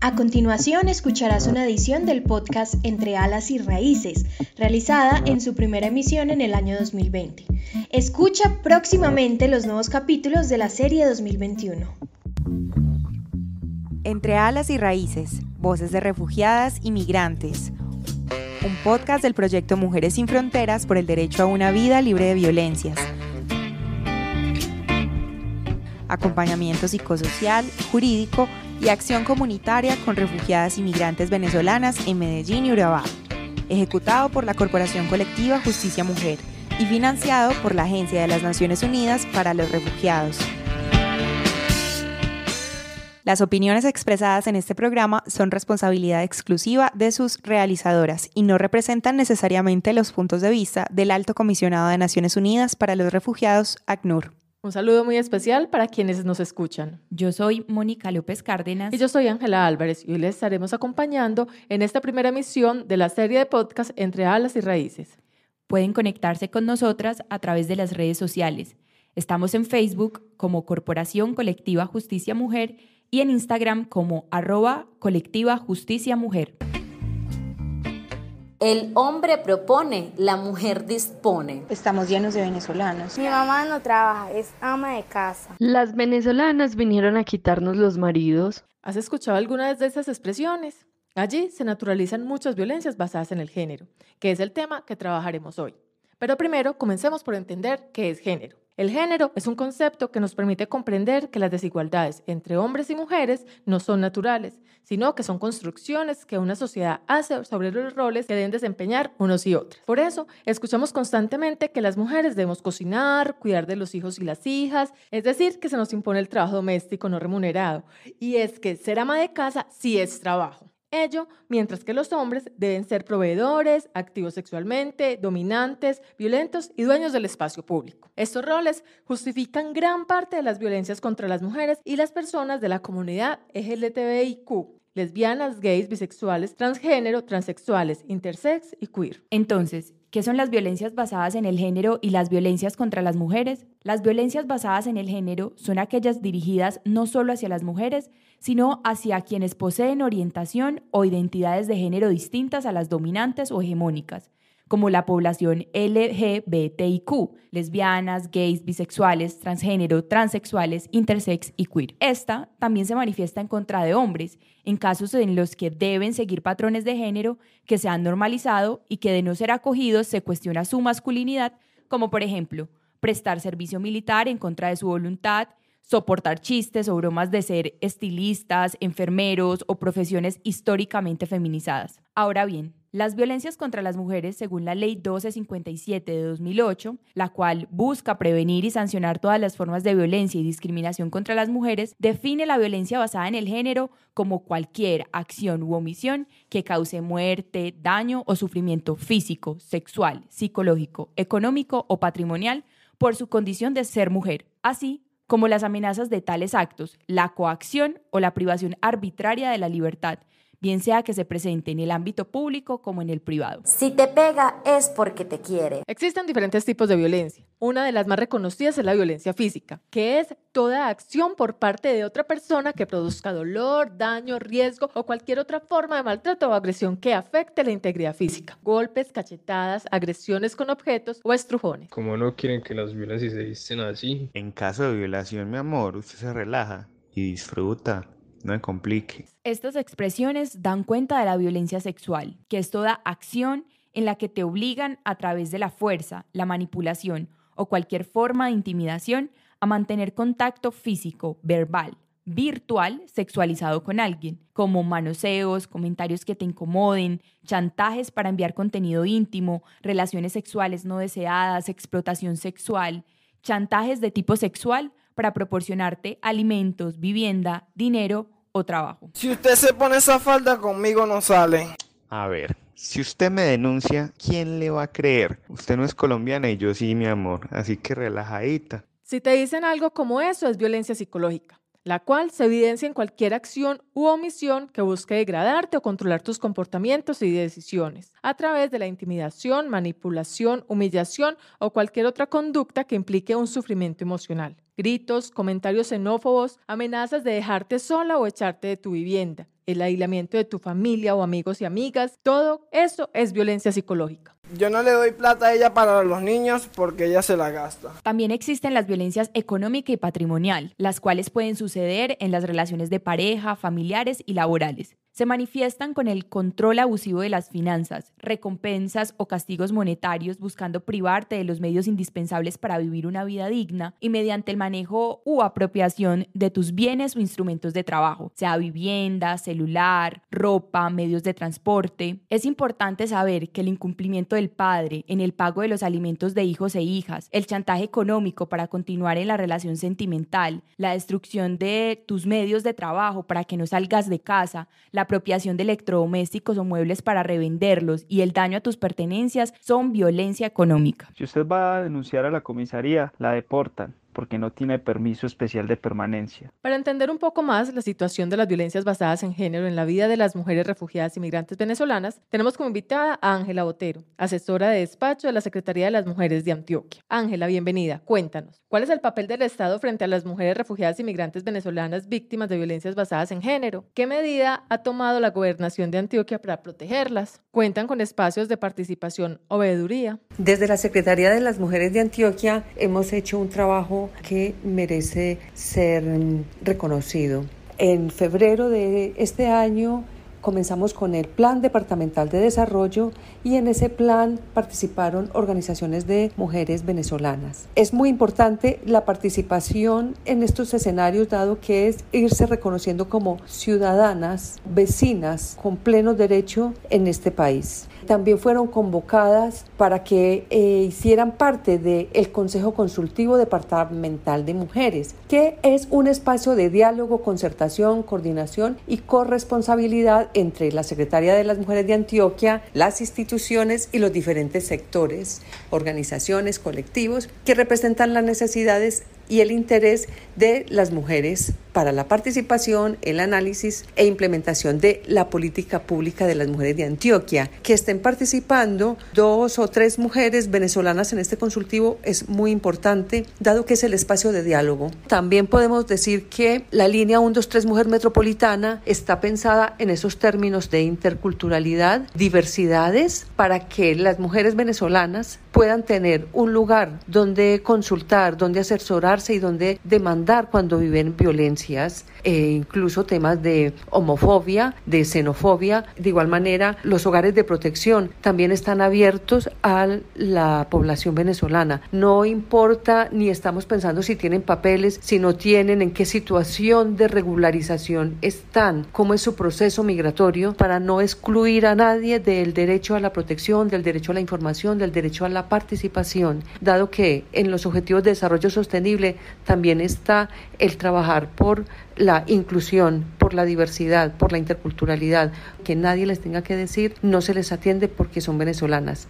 A continuación escucharás una edición del podcast Entre Alas y Raíces, realizada en su primera emisión en el año 2020. Escucha próximamente los nuevos capítulos de la serie 2021. Entre Alas y Raíces, Voces de Refugiadas y Migrantes. Un podcast del proyecto Mujeres sin Fronteras por el derecho a una vida libre de violencias acompañamiento psicosocial, jurídico y acción comunitaria con refugiadas y migrantes venezolanas en Medellín y Urabá, ejecutado por la Corporación Colectiva Justicia Mujer y financiado por la Agencia de las Naciones Unidas para los Refugiados. Las opiniones expresadas en este programa son responsabilidad exclusiva de sus realizadoras y no representan necesariamente los puntos de vista del Alto Comisionado de Naciones Unidas para los Refugiados, ACNUR. Un saludo muy especial para quienes nos escuchan. Yo soy Mónica López Cárdenas. Y yo soy Ángela Álvarez y hoy les estaremos acompañando en esta primera emisión de la serie de podcast Entre Alas y Raíces. Pueden conectarse con nosotras a través de las redes sociales. Estamos en Facebook como Corporación Colectiva Justicia Mujer y en Instagram como arroba colectiva justicia mujer. El hombre propone, la mujer dispone. Estamos llenos de venezolanos. Mi mamá no trabaja, es ama de casa. Las venezolanas vinieron a quitarnos los maridos. ¿Has escuchado algunas de esas expresiones? Allí se naturalizan muchas violencias basadas en el género, que es el tema que trabajaremos hoy. Pero primero comencemos por entender qué es género. El género es un concepto que nos permite comprender que las desigualdades entre hombres y mujeres no son naturales, sino que son construcciones que una sociedad hace sobre los roles que deben desempeñar unos y otros. Por eso, escuchamos constantemente que las mujeres debemos cocinar, cuidar de los hijos y las hijas, es decir, que se nos impone el trabajo doméstico no remunerado. Y es que ser ama de casa sí es trabajo. Ello mientras que los hombres deben ser proveedores, activos sexualmente, dominantes, violentos y dueños del espacio público. Estos roles justifican gran parte de las violencias contra las mujeres y las personas de la comunidad LGTBIQ, lesbianas, gays, bisexuales, transgénero, transexuales, intersex y queer. Entonces, ¿Qué son las violencias basadas en el género y las violencias contra las mujeres? Las violencias basadas en el género son aquellas dirigidas no solo hacia las mujeres, sino hacia quienes poseen orientación o identidades de género distintas a las dominantes o hegemónicas, como la población LGBTIQ, lesbianas, gays, bisexuales, transgénero, transexuales, intersex y queer. Esta también se manifiesta en contra de hombres, en casos en los que deben seguir patrones de género que se han normalizado y que de no ser acogidos se cuestiona su masculinidad, como por ejemplo, prestar servicio militar en contra de su voluntad, soportar chistes o bromas de ser estilistas, enfermeros o profesiones históricamente feminizadas. Ahora bien, las violencias contra las mujeres, según la Ley 1257 de 2008, la cual busca prevenir y sancionar todas las formas de violencia y discriminación contra las mujeres, define la violencia basada en el género como cualquier acción u omisión que cause muerte, daño o sufrimiento físico, sexual, psicológico, económico o patrimonial por su condición de ser mujer, así como las amenazas de tales actos, la coacción o la privación arbitraria de la libertad, bien sea que se presente en el ámbito público como en el privado. Si te pega es porque te quiere. Existen diferentes tipos de violencia. Una de las más reconocidas es la violencia física, que es toda acción por parte de otra persona que produzca dolor, daño, riesgo o cualquier otra forma de maltrato o agresión que afecte la integridad física. Golpes, cachetadas, agresiones con objetos o estrujones. Como no quieren que las violencias se dicen así? En caso de violación, mi amor, usted se relaja y disfruta no me complique. Estas expresiones dan cuenta de la violencia sexual, que es toda acción en la que te obligan a través de la fuerza, la manipulación o cualquier forma de intimidación a mantener contacto físico, verbal, virtual, sexualizado con alguien, como manoseos, comentarios que te incomoden, chantajes para enviar contenido íntimo, relaciones sexuales no deseadas, explotación sexual, chantajes de tipo sexual para proporcionarte alimentos, vivienda, dinero o trabajo. Si usted se pone esa falda, conmigo no sale. A ver, si usted me denuncia, ¿quién le va a creer? Usted no es colombiana y yo sí, mi amor, así que relajadita. Si te dicen algo como eso, es violencia psicológica la cual se evidencia en cualquier acción u omisión que busque degradarte o controlar tus comportamientos y decisiones, a través de la intimidación, manipulación, humillación o cualquier otra conducta que implique un sufrimiento emocional. Gritos, comentarios xenófobos, amenazas de dejarte sola o echarte de tu vivienda, el aislamiento de tu familia o amigos y amigas, todo eso es violencia psicológica. Yo no le doy plata a ella para los niños porque ella se la gasta. También existen las violencias económica y patrimonial, las cuales pueden suceder en las relaciones de pareja, familiares y laborales se manifiestan con el control abusivo de las finanzas, recompensas o castigos monetarios buscando privarte de los medios indispensables para vivir una vida digna y mediante el manejo u apropiación de tus bienes o instrumentos de trabajo, sea vivienda, celular, ropa, medios de transporte. Es importante saber que el incumplimiento del padre en el pago de los alimentos de hijos e hijas, el chantaje económico para continuar en la relación sentimental, la destrucción de tus medios de trabajo para que no salgas de casa, la apropiación de electrodomésticos o muebles para revenderlos y el daño a tus pertenencias son violencia económica. Si usted va a denunciar a la comisaría, la deportan porque no tiene permiso especial de permanencia. Para entender un poco más la situación de las violencias basadas en género en la vida de las mujeres refugiadas y migrantes venezolanas, tenemos como invitada a Ángela Botero, asesora de despacho de la Secretaría de las Mujeres de Antioquia. Ángela, bienvenida. Cuéntanos, ¿cuál es el papel del Estado frente a las mujeres refugiadas y migrantes venezolanas víctimas de violencias basadas en género? ¿Qué medida ha tomado la gobernación de Antioquia para protegerlas? ¿Cuentan con espacios de participación o veeduría? Desde la Secretaría de las Mujeres de Antioquia hemos hecho un trabajo que merece ser reconocido. En febrero de este año comenzamos con el Plan Departamental de Desarrollo y en ese plan participaron organizaciones de mujeres venezolanas. Es muy importante la participación en estos escenarios dado que es irse reconociendo como ciudadanas, vecinas con pleno derecho en este país también fueron convocadas para que eh, hicieran parte del Consejo Consultivo Departamental de Mujeres, que es un espacio de diálogo, concertación, coordinación y corresponsabilidad entre la Secretaría de las Mujeres de Antioquia, las instituciones y los diferentes sectores, organizaciones, colectivos que representan las necesidades y el interés de las mujeres para la participación, el análisis e implementación de la política pública de las mujeres de Antioquia. Que estén participando dos o tres mujeres venezolanas en este consultivo es muy importante, dado que es el espacio de diálogo. También podemos decir que la línea 123 Mujer Metropolitana está pensada en esos términos de interculturalidad, diversidades, para que las mujeres venezolanas puedan tener un lugar donde consultar, donde asesorarse y donde demandar cuando viven e incluso temas de homofobia, de xenofobia. De igual manera, los hogares de protección también están abiertos a la población venezolana. No importa ni estamos pensando si tienen papeles, si no tienen, en qué situación de regularización están, cómo es su proceso migratorio, para no excluir a nadie del derecho a la protección, del derecho a la información, del derecho a la participación, dado que en los Objetivos de Desarrollo Sostenible también está el trabajar la inclusión, por la diversidad, por la interculturalidad, que nadie les tenga que decir no se les atiende porque son venezolanas.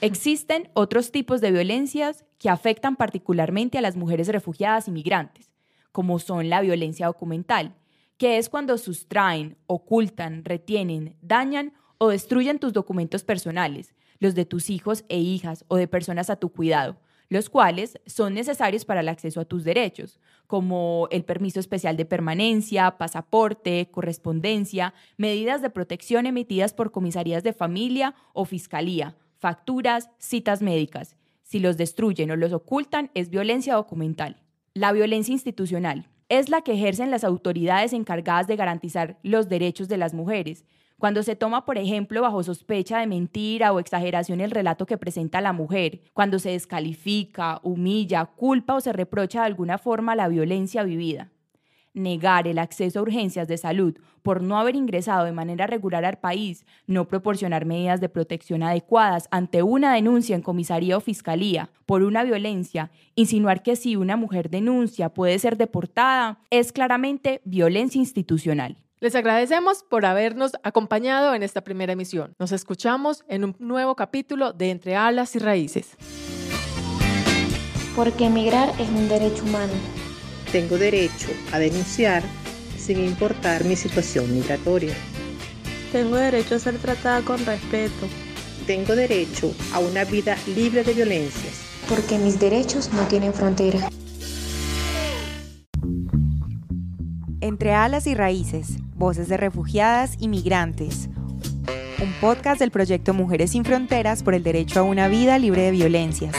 Existen otros tipos de violencias que afectan particularmente a las mujeres refugiadas y migrantes, como son la violencia documental, que es cuando sustraen, ocultan, retienen, dañan o destruyen tus documentos personales, los de tus hijos e hijas o de personas a tu cuidado, los cuales son necesarios para el acceso a tus derechos, como el permiso especial de permanencia, pasaporte, correspondencia, medidas de protección emitidas por comisarías de familia o fiscalía, facturas, citas médicas. Si los destruyen o los ocultan, es violencia documental. La violencia institucional es la que ejercen las autoridades encargadas de garantizar los derechos de las mujeres, cuando se toma, por ejemplo, bajo sospecha de mentira o exageración el relato que presenta la mujer, cuando se descalifica, humilla, culpa o se reprocha de alguna forma la violencia vivida. Negar el acceso a urgencias de salud por no haber ingresado de manera regular al país, no proporcionar medidas de protección adecuadas ante una denuncia en comisaría o fiscalía por una violencia, insinuar que si una mujer denuncia puede ser deportada, es claramente violencia institucional. Les agradecemos por habernos acompañado en esta primera emisión. Nos escuchamos en un nuevo capítulo de Entre Alas y Raíces. Porque emigrar es un derecho humano. Tengo derecho a denunciar sin importar mi situación migratoria. Tengo derecho a ser tratada con respeto. Tengo derecho a una vida libre de violencias. Porque mis derechos no tienen frontera. Entre alas y raíces, voces de refugiadas y migrantes. Un podcast del proyecto Mujeres sin Fronteras por el derecho a una vida libre de violencias